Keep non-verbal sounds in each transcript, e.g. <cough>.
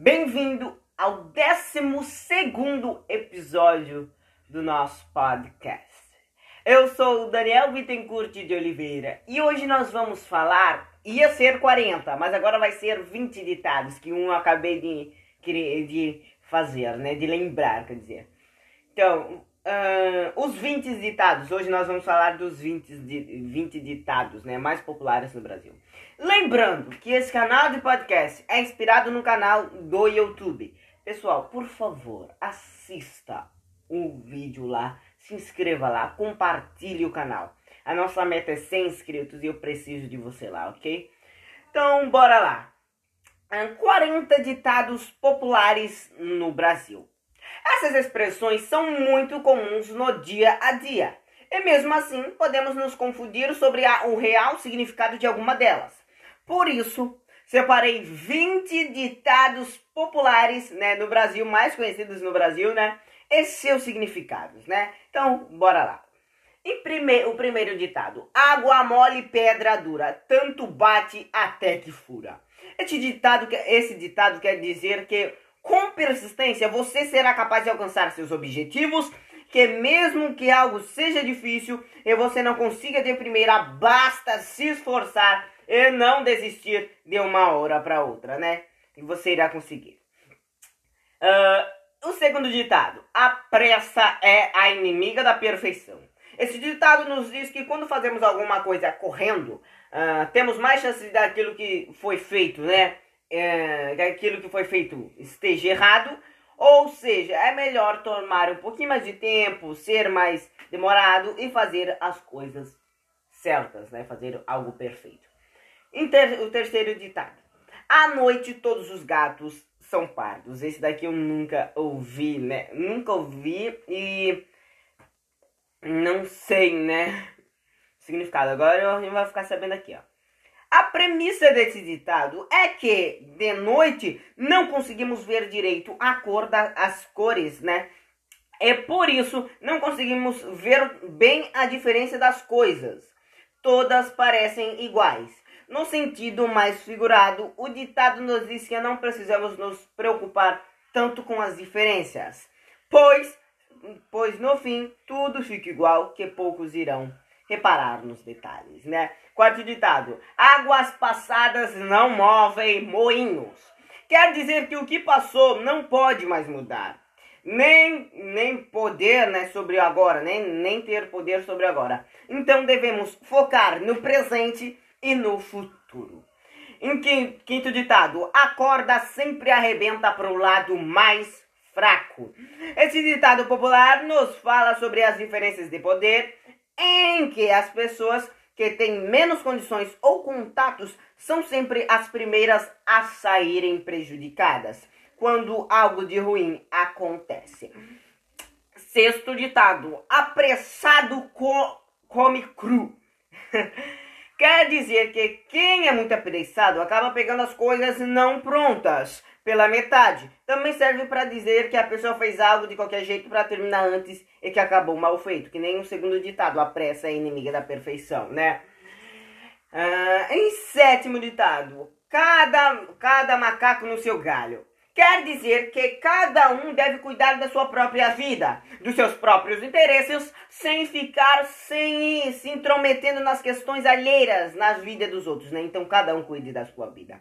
Bem-vindo ao 12 episódio do nosso podcast. Eu sou o Daniel Bittencourt de Oliveira e hoje nós vamos falar. Ia ser 40, mas agora vai ser 20 ditados que um eu acabei de, de fazer, né? De lembrar, quer dizer. Então, Uh, os 20 ditados. Hoje nós vamos falar dos 20, 20 ditados né, mais populares no Brasil. Lembrando que esse canal de podcast é inspirado no canal do YouTube. Pessoal, por favor, assista o vídeo lá, se inscreva lá, compartilhe o canal. A nossa meta é 100 inscritos e eu preciso de você lá, ok? Então, bora lá. 40 ditados populares no Brasil. Essas expressões são muito comuns no dia a dia. E mesmo assim, podemos nos confundir sobre a, o real significado de alguma delas. Por isso, separei 20 ditados populares né, no Brasil, mais conhecidos no Brasil, né? E seus significados, né? Então, bora lá. E prime o primeiro ditado: Água mole, pedra dura, tanto bate até que fura. Esse ditado, esse ditado quer dizer que com persistência, você será capaz de alcançar seus objetivos, que mesmo que algo seja difícil e você não consiga de primeira, basta se esforçar e não desistir de uma hora para outra, né? E você irá conseguir. Uh, o segundo ditado: a pressa é a inimiga da perfeição. Esse ditado nos diz que quando fazemos alguma coisa correndo, uh, temos mais chances daquilo que foi feito, né? É, que aquilo que foi feito esteja errado, ou seja, é melhor tomar um pouquinho mais de tempo, ser mais demorado e fazer as coisas certas, né? Fazer algo perfeito. Ter, o terceiro ditado. À noite todos os gatos são pardos. Esse daqui eu nunca ouvi, né? Nunca ouvi e não sei, né? Significado. Agora a gente vai ficar sabendo aqui, ó. A premissa desse ditado é que de noite não conseguimos ver direito a cor das cores, né? É por isso não conseguimos ver bem a diferença das coisas. Todas parecem iguais. No sentido mais figurado, o ditado nos diz que não precisamos nos preocupar tanto com as diferenças, pois, pois no fim tudo fica igual, que poucos irão reparar nos detalhes, né? Quarto ditado: águas passadas não movem moinhos. Quer dizer que o que passou não pode mais mudar. Nem, nem poder né, sobre agora, nem, nem ter poder sobre agora. Então devemos focar no presente e no futuro. Em quinto ditado, a corda sempre arrebenta para o lado mais fraco. Esse ditado popular nos fala sobre as diferenças de poder em que as pessoas que têm menos condições ou contatos são sempre as primeiras a saírem prejudicadas quando algo de ruim acontece. Sexto ditado: apressado co come cru. <laughs> Quer dizer que quem é muito apressado acaba pegando as coisas não prontas pela metade. Também serve para dizer que a pessoa fez algo de qualquer jeito para terminar antes e que acabou mal feito. Que nem o segundo ditado, a pressa é inimiga da perfeição, né? Ah, em sétimo ditado, cada, cada macaco no seu galho. Quer dizer que cada um deve cuidar da sua própria vida, dos seus próprios interesses, sem ficar sem se intrometendo nas questões alheiras na vida dos outros, né? Então cada um cuide da sua vida.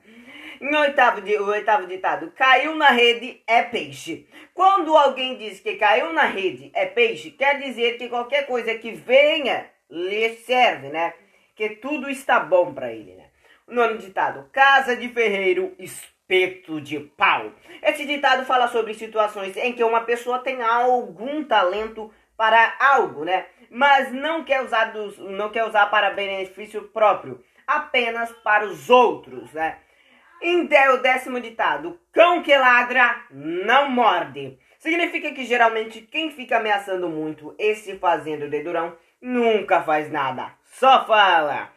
Em oitavo, o oitavo ditado, caiu na rede é peixe. Quando alguém diz que caiu na rede é peixe, quer dizer que qualquer coisa que venha lhe serve, né? Que tudo está bom para ele, né? O nono ditado, casa de ferreiro, espeto de pau. Esse ditado fala sobre situações em que uma pessoa tem algum talento para algo, né? Mas não quer usar, dos, não quer usar para benefício próprio, apenas para os outros, né? Então, o décimo ditado: cão que ladra não morde. Significa que geralmente quem fica ameaçando muito e se fazendo de durão nunca faz nada, só fala.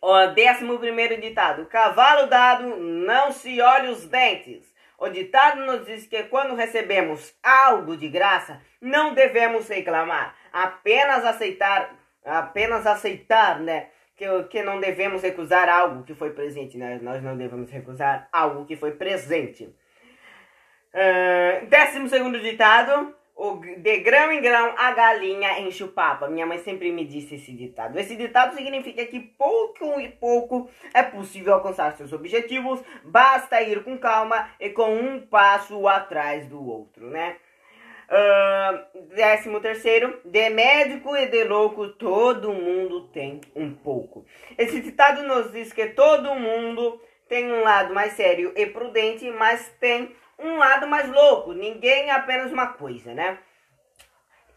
O décimo primeiro ditado: cavalo dado não se olha os dentes. O ditado nos diz que quando recebemos algo de graça, não devemos reclamar, apenas aceitar, apenas aceitar, né? que, que não devemos recusar algo que foi presente, né? Nós não devemos recusar algo que foi presente. Uh, décimo segundo ditado. O, de grão em grão a galinha enche o papo. Minha mãe sempre me disse esse ditado. Esse ditado significa que pouco e pouco é possível alcançar seus objetivos, basta ir com calma e com um passo atrás do outro, né? Uh, décimo terceiro, de médico e de louco todo mundo tem um pouco. Esse ditado nos diz que todo mundo tem um lado mais sério e prudente, mas tem um lado mais louco. Ninguém é apenas uma coisa, né?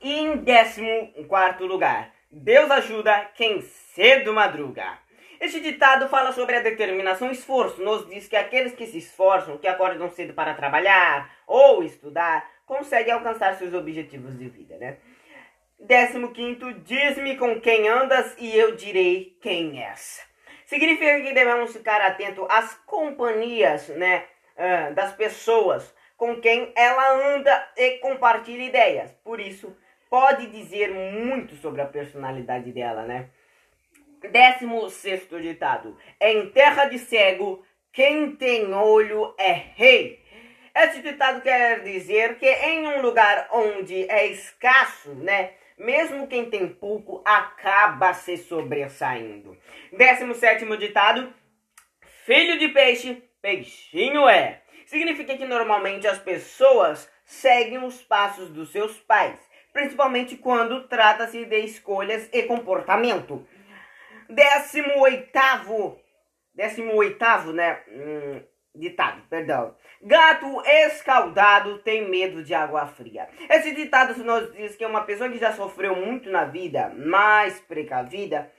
E em décimo quarto lugar, Deus ajuda quem cedo madruga. Este ditado fala sobre a determinação e esforço. Nos diz que aqueles que se esforçam, que acordam cedo para trabalhar ou estudar, conseguem alcançar seus objetivos de vida, né? Décimo quinto, diz-me com quem andas e eu direi quem és. Significa que devemos ficar atento às companhias, né? Das pessoas com quem ela anda e compartilha ideias. Por isso, pode dizer muito sobre a personalidade dela, né? Décimo sexto ditado. Em terra de cego, quem tem olho é rei. Esse ditado quer dizer que em um lugar onde é escasso, né? Mesmo quem tem pouco acaba se sobressaindo. Décimo sétimo ditado. Filho de peixe Peixinho é. Significa que normalmente as pessoas seguem os passos dos seus pais, principalmente quando trata-se de escolhas e comportamento. Décimo oitavo, décimo oitavo, né? Hum, ditado, perdão. Gato escaldado tem medo de água fria. Esse ditado nos diz que uma pessoa que já sofreu muito na vida, mais precavida,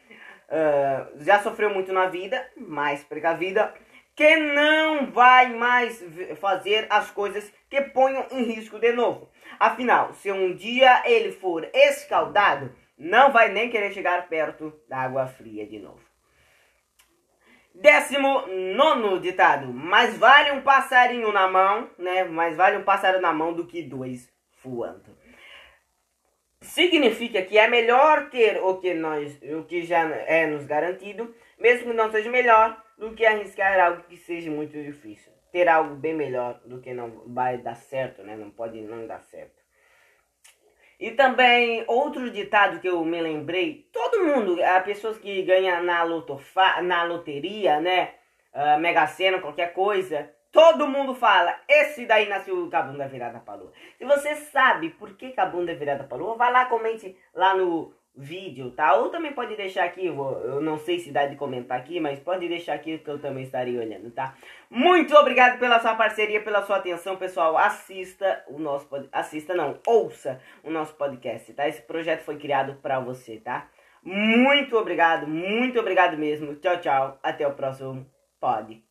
uh, já sofreu muito na vida, mais precavida, que não vai mais fazer as coisas que ponham em risco de novo. Afinal, se um dia ele for escaldado, não vai nem querer chegar perto da água fria de novo. Décimo nono ditado. Mais vale um passarinho na mão, né? Mais vale um pássaro na mão do que dois voando. Significa que é melhor ter o que, nós, o que já é nos garantido, mesmo que não seja melhor, do que arriscar algo que seja muito difícil. Ter algo bem melhor do que não vai dar certo, né? Não pode não dar certo. E também outro ditado que eu me lembrei, todo mundo, há pessoas que ganham na, lotofa, na loteria, né? Uh, Mega Sena, qualquer coisa, todo mundo fala, esse daí nasceu com a bunda virada pra lua. Se você sabe por que, que a bunda é virada pra lua, vai lá, comente lá no vídeo, tá? Ou também pode deixar aqui, eu não sei se dá de comentar aqui, mas pode deixar aqui que eu também estarei olhando, tá? Muito obrigado pela sua parceria, pela sua atenção, pessoal. Assista o nosso assista não, ouça o nosso podcast, tá? Esse projeto foi criado para você, tá? Muito obrigado, muito obrigado mesmo. Tchau, tchau. Até o próximo podcast.